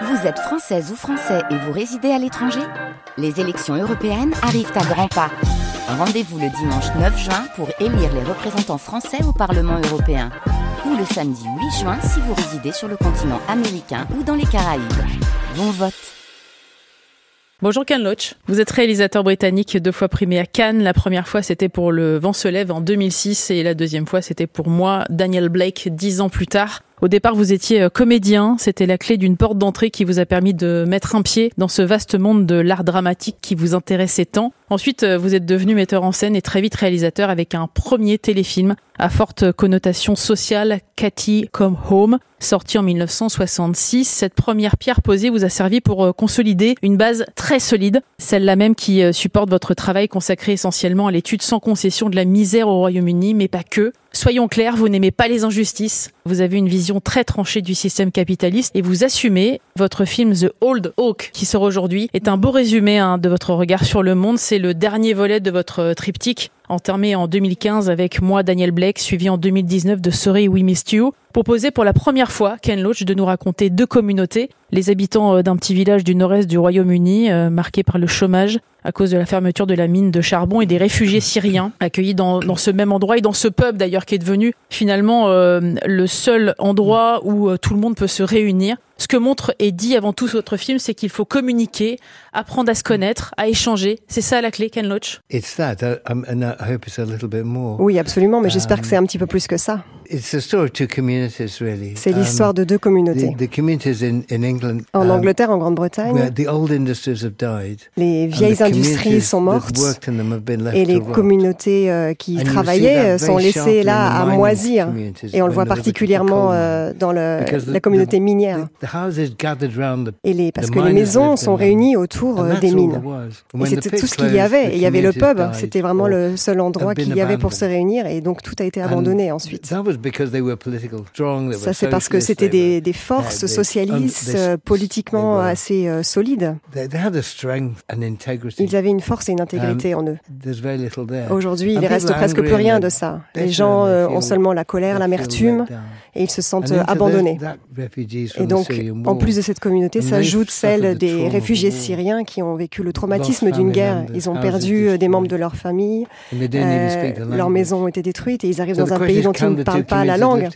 Vous êtes française ou français et vous résidez à l'étranger Les élections européennes arrivent à grands pas. Rendez-vous le dimanche 9 juin pour élire les représentants français au Parlement européen. Ou le samedi 8 juin si vous résidez sur le continent américain ou dans les Caraïbes. Bon vote Bonjour Ken Loach, vous êtes réalisateur britannique deux fois primé à Cannes. La première fois c'était pour Le vent se lève en 2006 et la deuxième fois c'était pour moi, Daniel Blake, dix ans plus tard. Au départ, vous étiez euh, comédien. C'était la clé d'une porte d'entrée qui vous a permis de mettre un pied dans ce vaste monde de l'art dramatique qui vous intéressait tant. Ensuite, euh, vous êtes devenu metteur en scène et très vite réalisateur avec un premier téléfilm à forte connotation sociale, Cathy Come Home, sorti en 1966. Cette première pierre posée vous a servi pour euh, consolider une base très solide, celle-là même qui supporte votre travail consacré essentiellement à l'étude sans concession de la misère au Royaume-Uni, mais pas que. Soyons clairs, vous n'aimez pas les injustices. Vous avez une vision très tranchée du système capitaliste et vous assumez. Votre film The Old Oak, qui sort aujourd'hui, est un beau résumé hein, de votre regard sur le monde. C'est le dernier volet de votre triptyque, entamé en 2015 avec moi, Daniel Blake, suivi en 2019 de Sorry We Missed You. Proposé pour la première fois, Ken Loach, de nous raconter deux communautés, les habitants euh, d'un petit village du nord-est du Royaume-Uni, euh, marqué par le chômage à cause de la fermeture de la mine de charbon et des réfugiés syriens accueillis dans, dans ce même endroit et dans ce pub d'ailleurs qui est devenu finalement euh, le seul endroit où tout le monde peut se réunir. Ce que montre et dit avant tout votre film, c'est qu'il faut communiquer, apprendre à se connaître, à échanger. C'est ça la clé, Ken Loach? Oui, absolument, mais j'espère que c'est un petit peu plus que ça. C'est l'histoire de deux communautés. En Angleterre, en Grande-Bretagne, les vieilles industries sont mortes et les communautés euh, qui travaillaient sont laissées là à moisir. Et on le voit particulièrement euh, dans la communauté minière. Et les, parce que les maisons sont réunies autour euh, des mines. Et c'était tout ce qu'il y avait. Et il y avait le pub. C'était vraiment le seul endroit qu'il y avait pour se réunir. Et donc tout a été abandonné ensuite. Ça, c'est parce que c'était des, des, forces socialistes euh, politiquement assez euh, solides. Ils avaient une force et une intégrité en eux. Aujourd'hui, il ne reste presque plus rien de ça. Les gens ont seulement la colère, l'amertume, et ils se sentent abandonnés. Et donc, en plus de cette communauté, s'ajoute celle des réfugiés syriens qui ont vécu le traumatisme d'une guerre. Ils ont perdu euh, des membres de leur famille, euh, leurs maisons ont été détruites et ils arrivent dans un pays dont ils ne parlent pas la langue.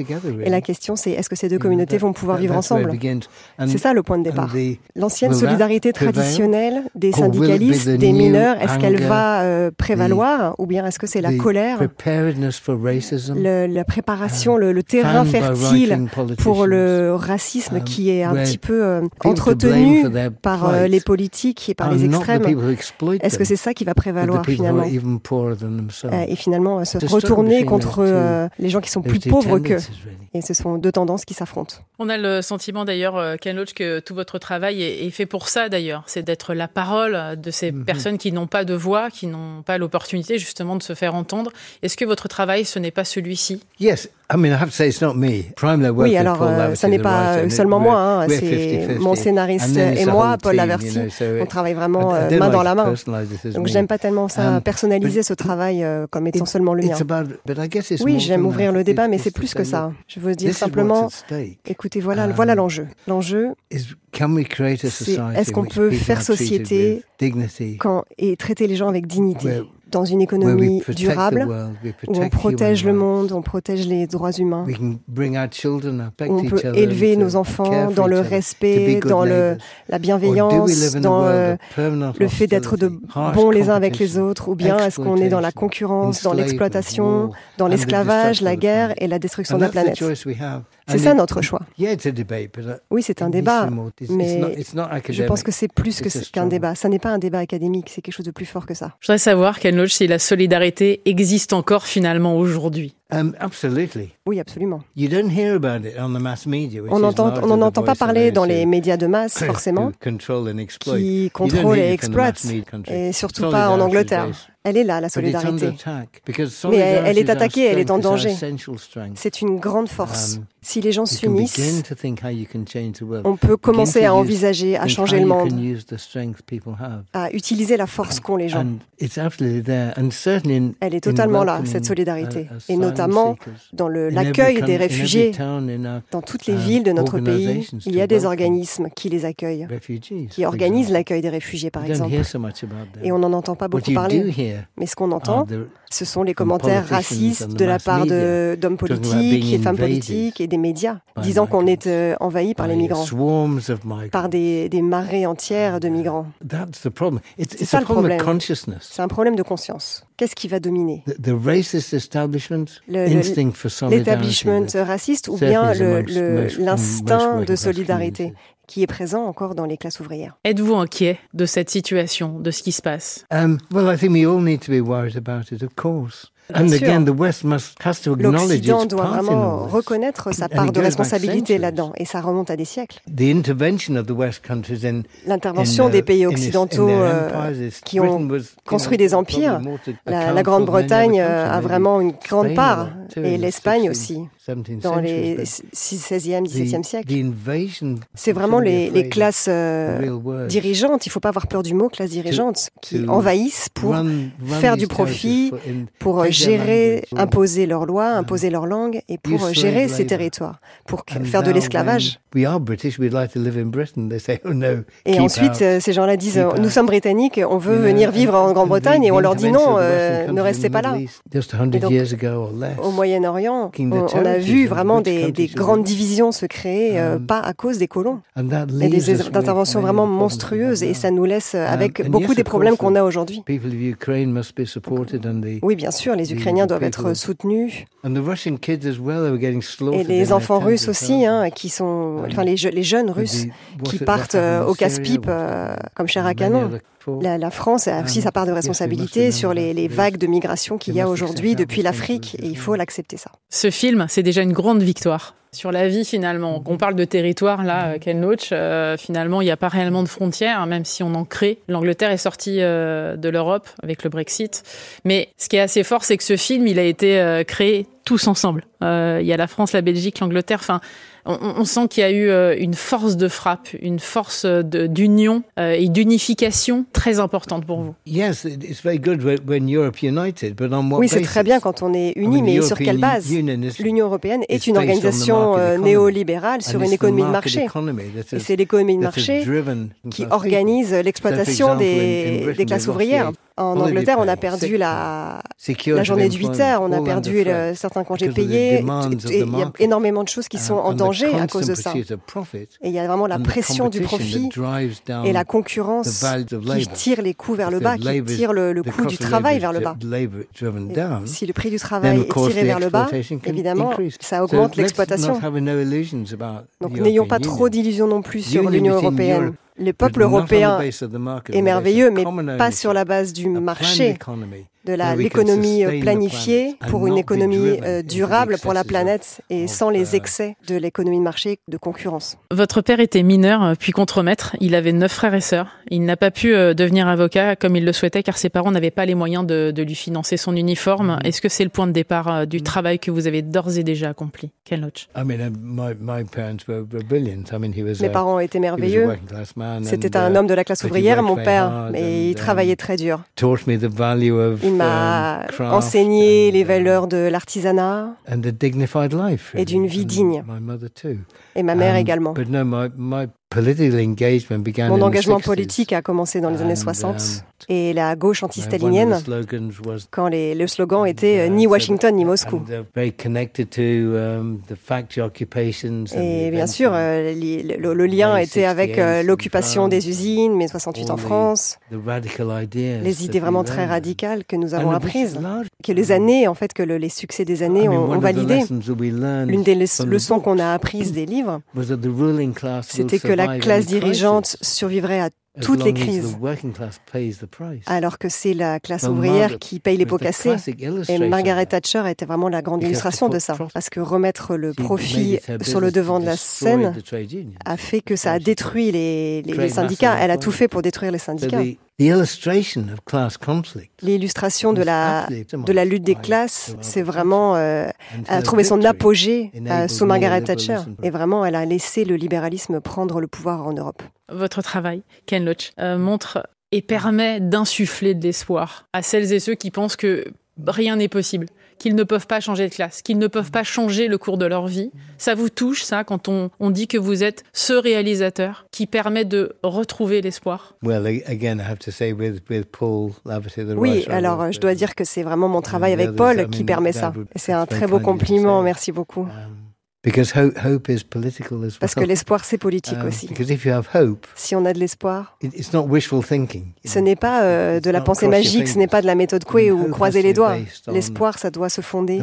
Et la question, c'est est-ce que ces deux communautés vont pouvoir vivre ensemble C'est ça le point de départ. L'ancienne solidarité traditionnelle des syndicalistes, des mineurs, est-ce qu'elle va euh, prévaloir ou bien est-ce que c'est la colère, la préparation, le, le terrain fertile pour le racisme qui est un petit peu euh, entretenu par euh, les politiques et par les extrêmes. Est-ce que c'est ça qui va prévaloir finalement? Et finalement se retourner contre les gens qui sont plus pauvres qu'eux. Et ce sont deux tendances qui s'affrontent. On a le sentiment d'ailleurs, Ken Loach, que tout votre travail est, fait pour ça d'ailleurs. C'est d'être la parole de ces mm-hmm. personnes qui n'ont pas de voix, qui n'ont pas l'opportunité justement de se faire entendre. Est-ce que votre travail, ce n'est pas celui-ci? Yes, oui, alors euh, ça n'est pas seulement moi, hein, c'est mon scénariste et moi, Paul Laverty. On travaille vraiment euh, main dans la main. Donc j'aime pas tellement ça um, personnaliser ce travail euh, comme étant seulement le mien. Oui, j'aime ouvrir le débat, mais c'est plus que ça. Je veux dire simplement, écoutez, voilà, um, voilà l'enjeu. L'enjeu, c'est est-ce qu'on peut faire société quand, et traiter les gens avec dignité? Dans une économie durable, où on protège le monde, on protège les droits humains. On peut élever nos enfants dans le respect, dans le, la bienveillance, dans le fait d'être de bons les uns avec les autres, ou bien est-ce qu'on est dans la concurrence, dans l'exploitation, dans l'esclavage, la guerre et la destruction de la planète? C'est ça notre choix. Oui, c'est un débat, mais je pense que c'est plus qu'un débat. Ça n'est pas un débat académique, c'est quelque chose de plus fort que ça. Je voudrais savoir, Ken Loach, si la solidarité existe encore finalement aujourd'hui. Um, oui, absolument. On n'en entend pas parler dans les médias de masse, forcément, qui contrôlent et exploitent, et surtout pas en Angleterre. Elle est là, la solidarité. Mais elle, est attaquée, elle est en danger. C'est une grande force. Um, Si les gens s'unissent, on peut commencer à envisager, à changer le monde, à utiliser la force qu'ont les gens. Elle est totalement là, cette solidarité, et notamment dans l'accueil des réfugiés. Dans toutes les uh, villes de notre pays, il y a des organismes qui les accueillent, qui organisent l'accueil des réfugiés, par exemple. Et on n'en entend pas beaucoup parler. Mais ce qu'on entend, ce sont les commentaires racistes de la part d'hommes politiques et femmes politiques et des médias, disant qu'on est euh, envahi par les migrants, par des, des marées entières de migrants. C'est ça le problème. C'est un problème de conscience. Qu'est-ce qui va dominer? L'établissement raciste ou bien l'instinct de solidarité? Qui est présent encore dans les classes ouvrières. Êtes-vous inquiet de cette situation, de ce qui se passe? Um, well, I think we all need to be worried about it, of course. L'Occident doit vraiment reconnaître sa part de responsabilité là-dedans, et ça remonte à des siècles. L'intervention des pays occidentaux euh, qui ont construit des empires, la, Grande-Bretagne euh, a vraiment une grande part, et l'Espagne aussi, dans les 16e, 17e siècles. C'est vraiment les, les classes euh, dirigeantes, il ne faut pas avoir peur du mot classe dirigeante, qui envahissent pour faire du profit, pour gérer, imposer leurs lois, imposer leur langue et pour gérer ces territoires, pour faire de l'esclavage. Et ensuite, euh, ces gens-là disent Nous sommes britanniques, on veut venir vivre en Grande-Bretagne et on leur dit non, euh, ne restez pas là. au Moyen-Orient, on, a vu vraiment des, grandes divisions se créer, euh, um, pas à cause des colons, et des interventions vraiment monstrueuses et ça nous laisse avec beaucoup des problèmes qu'on a aujourd'hui. Oui, bien sûr, les Ukrainiens doivent être soutenus. Et les enfants russes aussi, hein, qui sont, enfin les, les jeunes russes qui partent euh, au casse-pipe euh, comme cher à canon. La, la, France a aussi sa part de responsabilité sur les, les vagues de migration qu'il y a aujourd'hui depuis l'Afrique et il faut l'accepter ça. Ce film, c'est déjà une grande victoire sur la vie finalement. On parle de territoire là, euh, Ken Loach, euh, finalement il n'y a pas réellement de frontières, hein, même si on en crée. L'Angleterre est sortie euh, de l'Europe avec le Brexit. Mais ce qui est assez fort, c'est que ce film, il a été créé tous ensemble. Il y a la France, la Belgique, l'Angleterre. Enfin, on, sent qu'il y a eu euh, une force de frappe, une force d'union euh, et d'unification très importante pour vous. Oui, c'est très bien quand on est uni, mais sur quelle base? L'Union européenne est une organisation euh, néolibérale sur une économie de marché. Et c'est l'économie de marché qui organise l'exploitation des, des classes ouvrières. En Angleterre, on a perdu la, la journée de 8 heures, on a perdu certains congés payés. il y a énormément de choses qui sont en danger à cause de ça. Et il y a vraiment la pression du profit et la concurrence qui tire les coûts vers le bas, qui tire le, coût du travail vers le bas. si le prix du travail est tiré vers le bas, évidemment, ça augmente l'exploitation. Donc n'ayons pas trop d'illusions non plus sur l'Union européenne. Le peuple européen est merveilleux, mais pas sur la base du marché de l'économie euh, planifiée pour une économie euh, durable pour la planète et sans les excès de l'économie de marché de concurrence. Votre père était mineur euh, puis contremaître. Il avait neuf frères et sœurs. Il n'a pas pu devenir avocat comme il le souhaitait car ses parents n'avaient pas les moyens de, lui financer son uniforme. Mm-hmm. Est-ce que c'est le point de départ du mm-hmm. travail que vous avez d'ores et déjà accompli, Ken Loach Mes parents étaient merveilleux. C'était un uh, homme de la classe ouvrière, mon père, mais il travaillait um, très dur m'a enseigné les valeurs de l'artisanat et d'une vie digne. Et ma mère um, également. Mon engagement politique a commencé dans les années 60 um, et la gauche anti-stalinienne, quand le slogan était euh, ni Washington ni Moscou. Um, et bien sûr, euh, le, lien était avec euh, l'occupation des usines, mai 68 en France, les idées vraiment très radicales que nous avons apprises, que les années, en fait, que les succès des années ont, ont validé. L'une des leçons qu'on a apprises des livres, c'était que la classe dirigeante survivrait à toutes les crises, alors que c'est la classe ouvrière qui paye les pots cassés. Et Margaret Thatcher était vraiment la grande illustration de ça, parce que remettre le profit sur le devant de la scène a fait que ça a détruit les, les syndicats. Elle a tout fait pour détruire les syndicats. L'illustration de la, de la lutte des classes, c'est vraiment euh, a trouvé son apogée euh, sous Margaret Thatcher. Et vraiment, elle a laissé le libéralisme prendre le pouvoir en Europe. Votre travail, Ken Loach, euh, montre et permet d'insuffler de l'espoir à celles et ceux qui pensent que rien n'est possible, qu'ils ne peuvent pas changer de classe, qu'ils ne peuvent pas changer le cours de leur vie. Ça vous touche, ça, quand on, on dit que vous êtes ce réalisateur qui permet de retrouver l'espoir? Oui, alors je dois dire que c'est vraiment mon travail avec Paul qui permet ça. C'est un très beau compliment, merci beaucoup. Parce que l'espoir, c'est politique um, aussi. si on a de l'espoir, ce n'est pas euh, de la pensée magique, ce n'est pas de la méthode Coué ou croiser les doigts. L'espoir, ça doit se fonder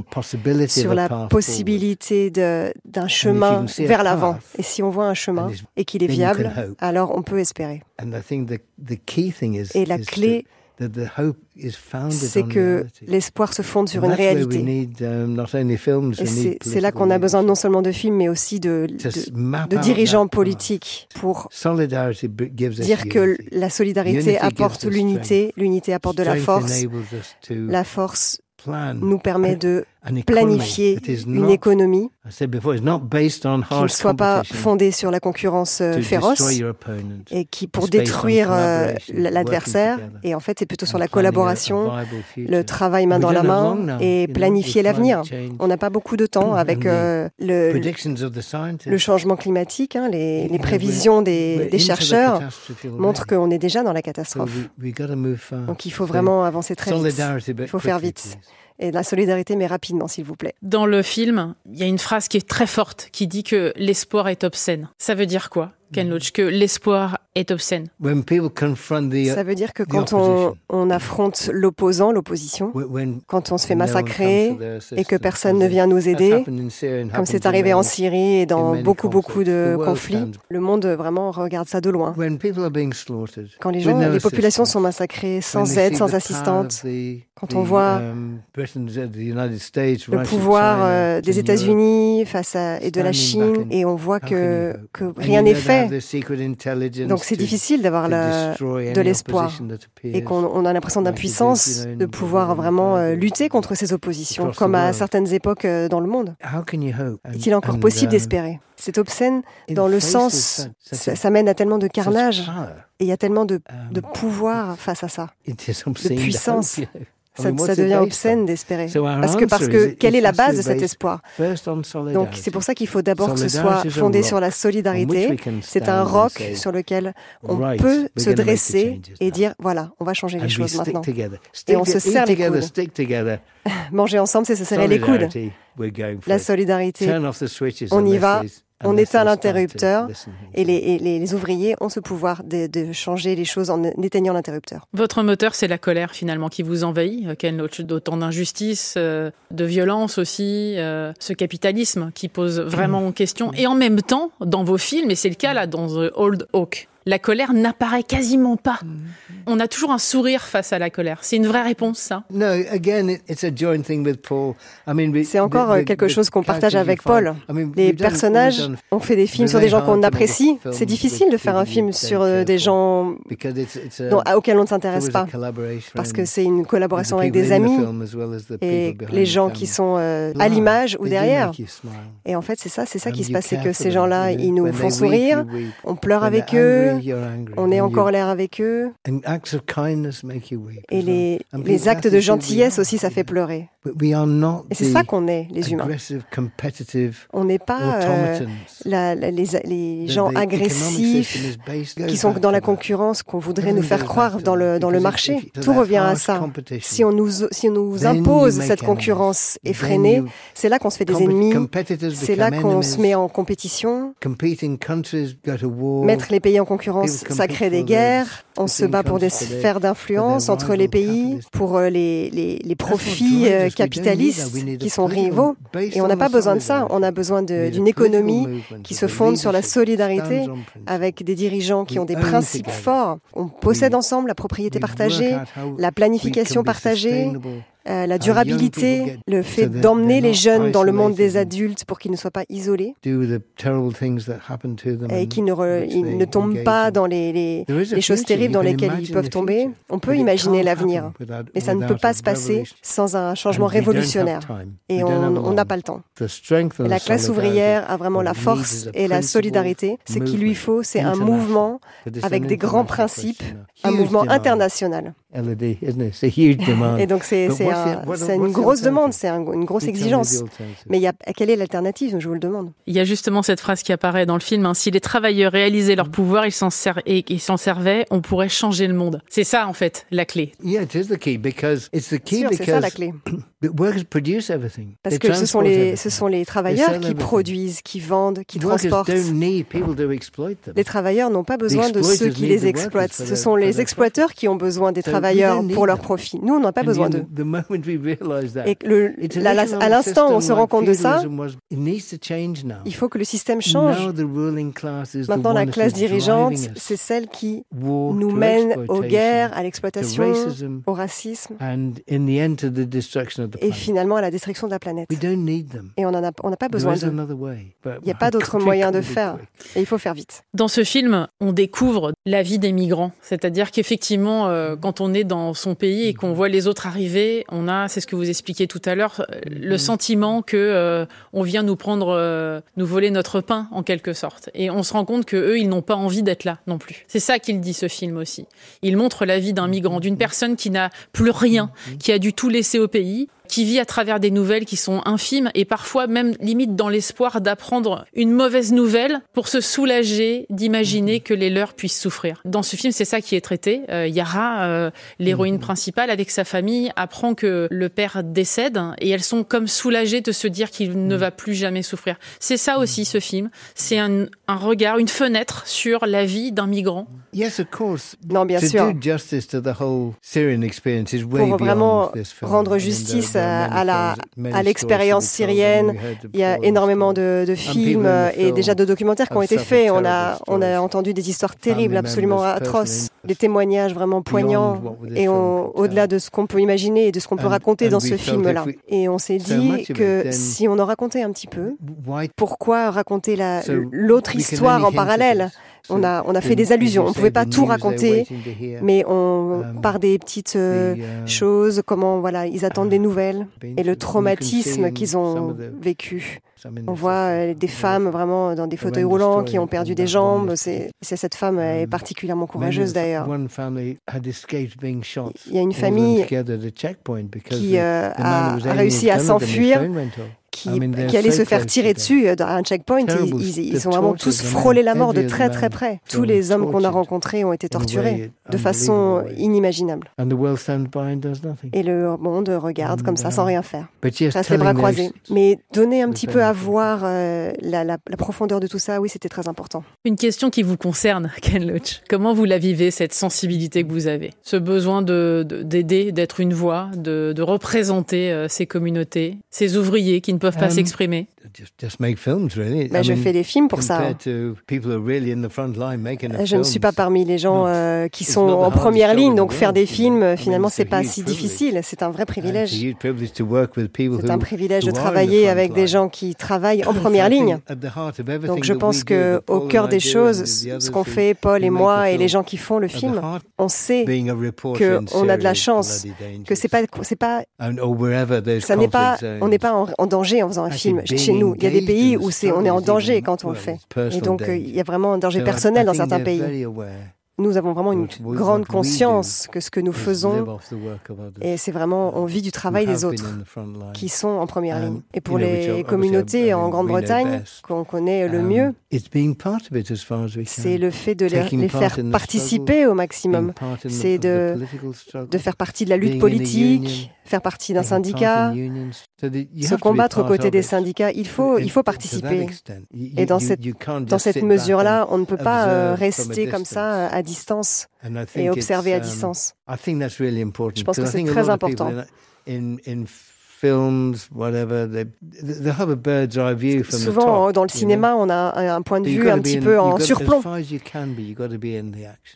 sur la possibilité d'un chemin vers l'avant. Et si on voit un chemin et qu'il est viable, alors on peut espérer. Et la clé, c'est que l'espoir se fonde sur une réalité. Um, c'est là qu'on a besoin non seulement de films, mais aussi de, de, dirigeants politiques pour dire que la solidarité apporte l'unité, l'unité apporte de la force, la force nous permet de planifier une économie. Qui ne soit pas fondée sur la concurrence euh, féroce et qui pour détruire euh, l'adversaire. et en fait c'est plutôt sur la collaboration, le travail main dans la main et planifier l'avenir. On n'a pas beaucoup de temps avec euh, le, le, changement climatique, hein, les, les, prévisions des, des chercheurs montrent qu'on est déjà dans la catastrophe. Donc il faut vraiment avancer très vite. Il faut faire vite et la solidarité, mais rapidement, s'il vous plaît. Dans le film, il y a une phrase qui est très forte qui dit que l'espoir est obscène. Ça veut dire quoi? Ken Loach, que l'espoir est obscène. Ça veut dire que quand on, on affronte l'opposant, l'opposition, quand on se fait massacrer et que personne ne vient nous aider, comme c'est arrivé en Syrie et dans beaucoup, beaucoup de conflits, le monde vraiment regarde ça de loin. Quand les gens, les populations sont massacrées sans aide, sans assistante, quand on voit le pouvoir euh, des États-Unis face à, et de la Chine et on voit que, que rien n'est fait. Donc c'est difficile d'avoir de l'espoir. et qu'on a l'impression d'impuissance de pouvoir vraiment euh, lutter contre ces oppositions, comme à certaines époques euh, dans le monde. Est-il encore possible um, d'espérer? C'est obscène dans le sens, ça, mène à tellement de carnage et il y a tellement de, de um, pouvoir face à ça, de puissance. Ça, devient obscène d'espérer. Parce que, parce que quelle est la base de cet espoir Donc c'est pour ça qu'il faut d'abord que ce soit fondé sur la solidarité. C'est un roc sur lequel on peut se dresser et dire voilà, on va changer les choses maintenant. Et on se serre les coudes. Manger ensemble, c'est se serrer les coudes. La solidarité, on y va, on éteint l'interrupteur et, les, ouvriers ont ce pouvoir de, changer les choses en éteignant l'interrupteur. Votre moteur, c'est la colère finalement qui vous envahit, euh, d'autant d'injustice, euh, de violence aussi, euh, ce capitalisme qui pose vraiment question. Et en même temps, dans vos films, et c'est le cas là dans The Old Oak, la colère n'apparaît quasiment pas. Mm-hmm. On a toujours un sourire face à la colère. C'est une vraie réponse, ça C'est encore euh, quelque chose qu'on partage avec Paul. Les personnages ont fait des films sur des gens qu'on apprécie. C'est difficile de faire un film sur euh, des gens auxquels on ne s'intéresse pas. Parce que c'est une collaboration avec des amis et les gens qui sont euh, à l'image ou derrière. Et en fait, c'est ça, c'est ça qui se passe, c'est que ces gens-là, ils nous font sourire, on pleure avec eux, on est en colère avec eux. Et les, les actes de gentillesse aussi, ça fait pleurer. Et c'est ça qu'on est, les humains. On n'est pas euh, les, les, gens agressifs qui sont dans la concurrence qu'on voudrait nous faire croire dans le, dans le marché. Tout revient à ça. Si on nous, si on nous impose cette concurrence effrénée, c'est là qu'on se fait des ennemis. C'est là qu'on se met en compétition. Mettre les pays en concurrence, ça crée des guerres. On se bat pour des sphères d'influence entre les pays, pour euh, les, les, les profits euh, capitalistes qui sont rivaux. Et on n'a pas besoin de ça. On a besoin d'une économie qui se fonde sur la solidarité avec des dirigeants qui ont des principes forts. On possède ensemble la propriété partagée, la planification partagée, euh, la durabilité, le fait d'emmener les jeunes dans le monde des adultes pour qu'ils ne soient pas isolés et qu'ils ne, ne tombent pas dans les, les, choses terribles dans lesquelles ils peuvent tomber. On peut imaginer l'avenir, mais ça ne peut pas se passer sans un changement révolutionnaire. Et on n'a pas le temps. la classe ouvrière a vraiment la force et la solidarité. Ce qu'il lui faut, c'est un mouvement avec des grands principes, un mouvement international. Et donc c'est une grosse demande, c'est une grosse exigence. Mais y a, quelle est l'alternative Je vous le demande. Il y a justement cette phrase qui apparaît dans le film hein, si les travailleurs réalisaient leur pouvoir, ils s'en servaient, on pourrait changer le monde. C'est ça en fait la clé. C'est ça la clé. Parce que ce sont les, ce sont les travailleurs qui produisent, qui vendent, qui transportent. Les travailleurs n'ont pas besoin de ceux qui les exploitent. Ce sont les exploiteurs qui ont besoin des travailleurs pour leur profit. Nous, on n'a pas besoin d'eux. Et le, à l'instant où on se rend compte de ça, il faut que le système change. Maintenant, la classe dirigeante, c'est celle qui nous mène aux guerres, à l'exploitation, au racisme et finalement à la destruction de la planète. Et on n'a pas besoin d'eux. Il n'y a pas d'autre moyen de faire. Et il faut faire vite. Dans ce film, on découvre la vie des migrants. C'est-à-dire qu'effectivement, euh, quand on est dans son pays et qu'on voit les autres arriver, on a, c'est ce que vous expliquiez tout à l'heure, euh, le sentiment que euh, on vient nous prendre, nous voler notre pain en quelque sorte. Et on se rend compte que eux, ils n'ont pas envie d'être là non plus. C'est ça qu'il dit ce film aussi. Il montre la vie d'un migrant, d'une personne qui n'a plus rien, qui a dû tout laisser au pays qui vit à travers des nouvelles qui sont infimes et parfois même limite dans l'espoir d'apprendre une mauvaise nouvelle pour se soulager d'imaginer que les leurs puissent souffrir. Dans ce film, c'est ça qui est traité. Euh, Yara, euh, l'héroïne mhm. principale, avec sa famille, apprend que le père décède et elles sont comme soulagées de se dire qu'il ne mhm. va plus jamais souffrir. C'est ça aussi ce film. C'est un, un, regard, une fenêtre sur la vie d'un migrant. Yes, of course. Non, bien sûr. Pour vraiment rendre justice à, la, à l'expérience syrienne. Il y a énormément de, de films et déjà de documentaires qui ont été faits. On a, on a entendu des histoires terribles, absolument atroces, des témoignages vraiment poignants et au-delà de ce qu'on peut imaginer et de ce qu'on peut raconter dans ce film-là. Et on s'est dit que si on en racontait un petit peu, pourquoi raconter l'autre histoire en parallèle on a, on a fait des allusions. On ne pouvait pas tout raconter, mais on, um, par des petites euh, uh, choses, comment voilà, ils attendent des nouvelles et le traumatisme qu'ils ont vécu. On voit euh, des femmes vraiment dans des fauteuils roulants qui ont perdu des jambes. C'est cette femme est um, particulièrement courageuse d'ailleurs. Il y a une famille qui euh, a réussi à s'enfuir qui, qui allaient se faire tirer dessus euh, à un checkpoint. Ils, ils, ont vraiment tous frôlé la mort de très très près. Tous les hommes qu'on a rencontrés ont été torturés de façon inimaginable. Et le monde regarde comme ça sans rien faire. Reste les bras croisés. Mais donner un petit peu à voir euh, la, la, profondeur de tout ça, oui, c'était très important. Une question qui vous concerne, Ken Loach. Comment vous la vivez, cette sensibilité que vous avez? Ce besoin d'aider, de, d'aider, d'être une voix, de, de représenter euh, ces communautés, ces ouvriers qui ne peuvent pas um, s'exprimer bah, je fais des films pour ça. Je ne suis pas parmi les gens euh, qui sont en première ligne, donc faire des films, finalement, c'est pas si difficile. C'est un vrai privilège. C'est un privilège de travailler avec des gens qui travaillent en première ligne. Donc je pense que au cœur des choses, ce qu'on fait, Paul et moi et les gens qui font le film, on sait que on a de la chance, que c'est pas, c'est pas, ça n'est pas, on n'est pas en, en danger en faisant un film chez nous. Il y a des pays où c'est, on est en danger quand on le fait. Et donc, euh, il y a vraiment un danger personnel dans certains pays nous avons vraiment une grande conscience que ce que nous faisons, et c'est vraiment, on vit du travail des autres qui sont en première ligne. Et pour les communautés en Grande-Bretagne, qu'on connaît le um, mieux, c'est le fait de les, faire participer au maximum. C'est de, de faire partie de la lutte politique, faire partie d'un syndicat, se combattre aux côtés des syndicats. Il faut, il faut participer. Et dans cette, dans cette mesure-là, on ne peut pas euh, rester comme ça à distance et observer à um, distance. Je pense que c'est très important. Souvent, dans le cinéma, on a un point de vue un petit peu en surplomb.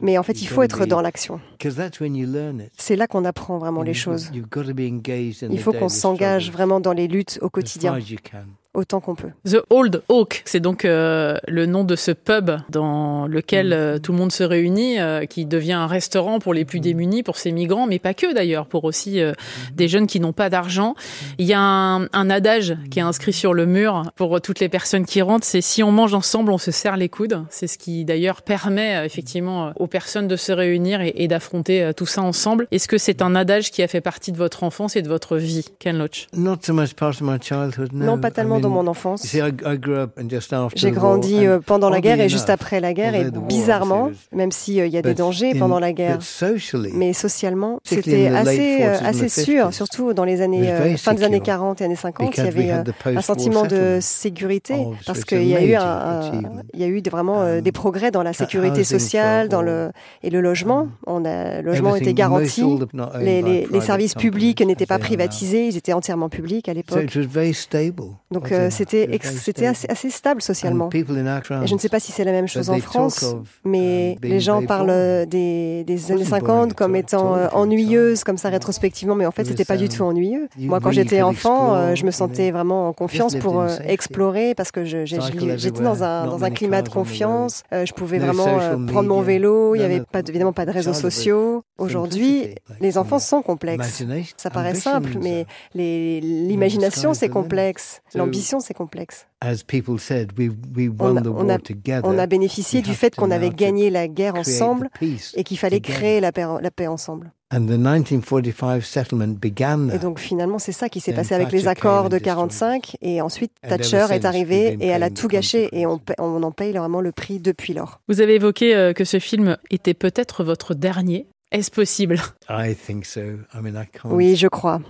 Mais en fait, il faut être dans l'action. C'est là qu'on apprend vraiment les choses. Il faut qu'on s'engage vraiment dans les luttes au quotidien autant qu'on peut. The Old Oak, c'est donc euh, le nom de ce pub dans lequel euh, tout le monde se réunit, euh, qui devient un restaurant pour les plus démunis, pour ces migrants, mais pas que d'ailleurs, pour aussi des jeunes qui n'ont pas d'argent. Il y a un, un, adage qui est inscrit sur le mur pour toutes les personnes qui rentrent, c'est si on mange ensemble, on se serre les coudes. C'est ce qui d'ailleurs permet effectivement aux personnes de se réunir et, et d'affronter tout ça ensemble. Est-ce que c'est un adage qui a fait partie de votre enfance et de votre vie, Ken Loach? Non, pas tellement mon enfance. J'ai grandi euh, pendant la guerre et juste après la guerre, et bizarrement, même s'il euh, y a des dangers pendant la guerre, mais socialement, c'était assez, euh, assez sûr, surtout dans les années, fin des années 40 et années 50, il y avait un sentiment de sécurité parce qu'il y a eu, un, il y a eu vraiment um, des progrès dans la sécurité sociale dans le, et le logement. Um, On a, le logement était garanti, les, les, les services publics n'étaient pas privatisés, ils étaient entièrement publics à l'époque. Donc c'était c'était assez, assez, stable socialement. Et je ne sais pas si c'est la même chose en France, mais um, les gens parlent des, des années 50 comme étant euh, ennuyeuses, comme ça rétrospectivement, mais en fait, c'était pas du tout ennuyeux. Moi, quand j'étais enfant, euh, je me sentais vraiment en confiance pour euh, explorer parce que j'étais dans un, dans un climat de confiance. je pouvais vraiment prendre mon vélo. Il n'y avait pas, évidemment pas de réseaux sociaux. Aujourd'hui, les enfants sont complexes. Ça paraît simple, mais l'imagination, c'est complexe. L'ambition, c'est complexe. On a, bénéficié du fait qu'on avait gagné la guerre ensemble et qu'il fallait créer la paix, ensemble. Et donc finalement, c'est ça qui s'est passé avec les accords de 45. Et ensuite, Thatcher est arrivée et elle a tout gâché. Et on, on en paye vraiment le prix depuis lors. Vous avez évoqué euh, que ce film était peut-être votre dernier. Est-ce possible? Oui, je crois.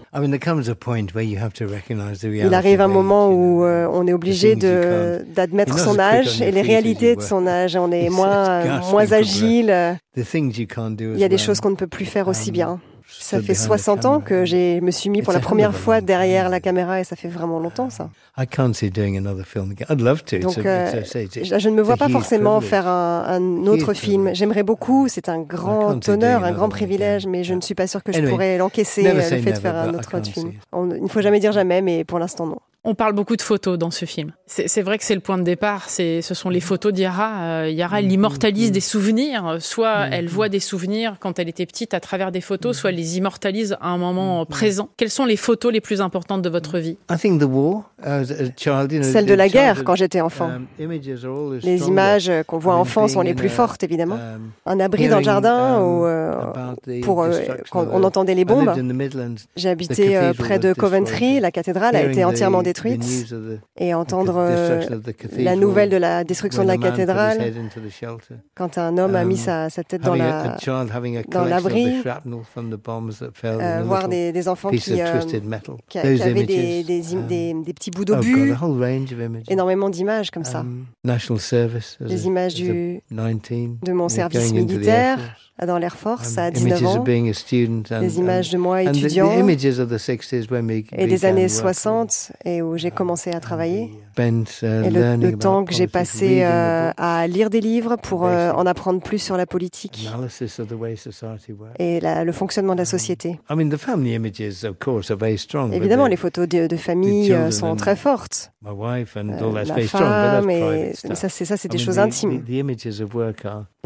Il arrive un moment où euh, on est obligé d'admettre son âge et les réalités de son âge. On est moins, moins agile. Il y a des choses qu'on ne peut plus faire aussi um, bien. Ça fait 60 ans que je me suis mis pour la première fois derrière la caméra et ça fait vraiment longtemps ça. Donc, euh, je ne me vois pas forcément faire un, autre film. J'aimerais beaucoup, c'est un grand honneur, un grand privilège, mais je ne suis pas sûre que je pourrais l'encaisser le fait de faire un autre film. il ne faut jamais dire jamais, mais pour l'instant non. On parle beaucoup de photos dans ce film. C'est vrai que c'est le point de départ. Ce sont les photos d'Yara. Euh, Yara, elle immortalise des souvenirs. Soit elle voit des souvenirs quand elle était petite à travers des photos, soit elle les immortalise à un moment présent. Quelles sont les photos les plus importantes de votre vie? Celle de la guerre quand j'étais enfant. Les images qu'on voit enfant sont les plus fortes, évidemment. Un abri dans le jardin où, euh, pour, euh, quand on entendait les bombes. J'ai habité près de Coventry. La cathédrale a été entièrement détruite et entendre euh, la nouvelle de la destruction de la cathédrale quand un homme a mis um, sa, tête dans la dans l'abri, euh, voir des, des enfants qui, euh, qui, avaient des, des, um, des, des petits bouts oh, d'obus, énormément d'images comme ça. Um, les images du, de mon service militaire dans l'Air Force à 19 ans, des images de moi étudiant et des années 60 et où j'ai commencé à travailler. Uh, et le, temps que j'ai passé euh, à lire des livres pour euh, en apprendre plus sur la politique et le fonctionnement de la um, société. Évidemment, les photos de, de famille euh, sont très fortes. ma femme, et, ça, c'est des choses intimes.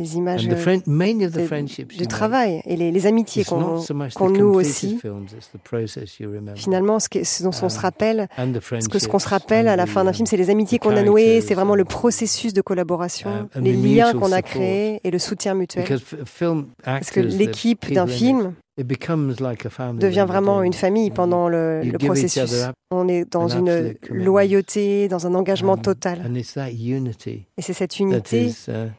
Les images du travail et les, amitiés qu'on noue aussi. Finalement, ce, ce dont on se um, rappelle, ce qu'on se rappelle à la fin d'un film, c'est les amitiés qu'on a nouées, c'est vraiment le processus de collaboration, les liens qu'on a créés et le soutien mutuel. Parce que l'équipe d'un film devient vraiment une famille pendant le, le processus. On est dans une loyauté, dans un engagement total. Et c'est cette unité uh,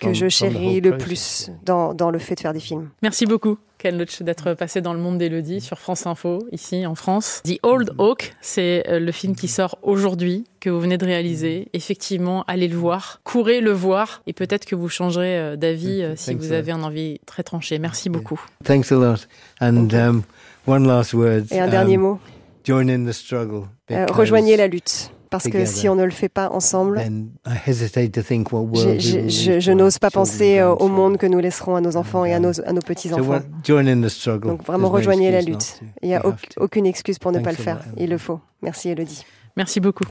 que je chéris le plus dans, dans le fait de faire des films. Merci beaucoup. Ken Loach, d'être passé dans le monde d'Elodie sur France Info, ici en France? The Old Oak, c'est euh, le film qui sort aujourd'hui, que vous venez de réaliser. Effectivement, allez le voir, courez le voir, et peut-être que vous changerez euh, d'avis euh, si vous avez un envie très tranché. Merci beaucoup. Thanks a lot. And um, one last word. Et un dernier um, mot. Join in the struggle. rejoignez la lutte. Parce que si on ne le fait pas ensemble, je, je, n'ose pas penser au monde que nous laisserons à nos enfants et à nos, à nos petits-enfants. Donc vraiment rejoignez la lutte. Il n'y a aucune excuse pour ne pas le faire. Il le faut. Merci Elodie. Merci beaucoup.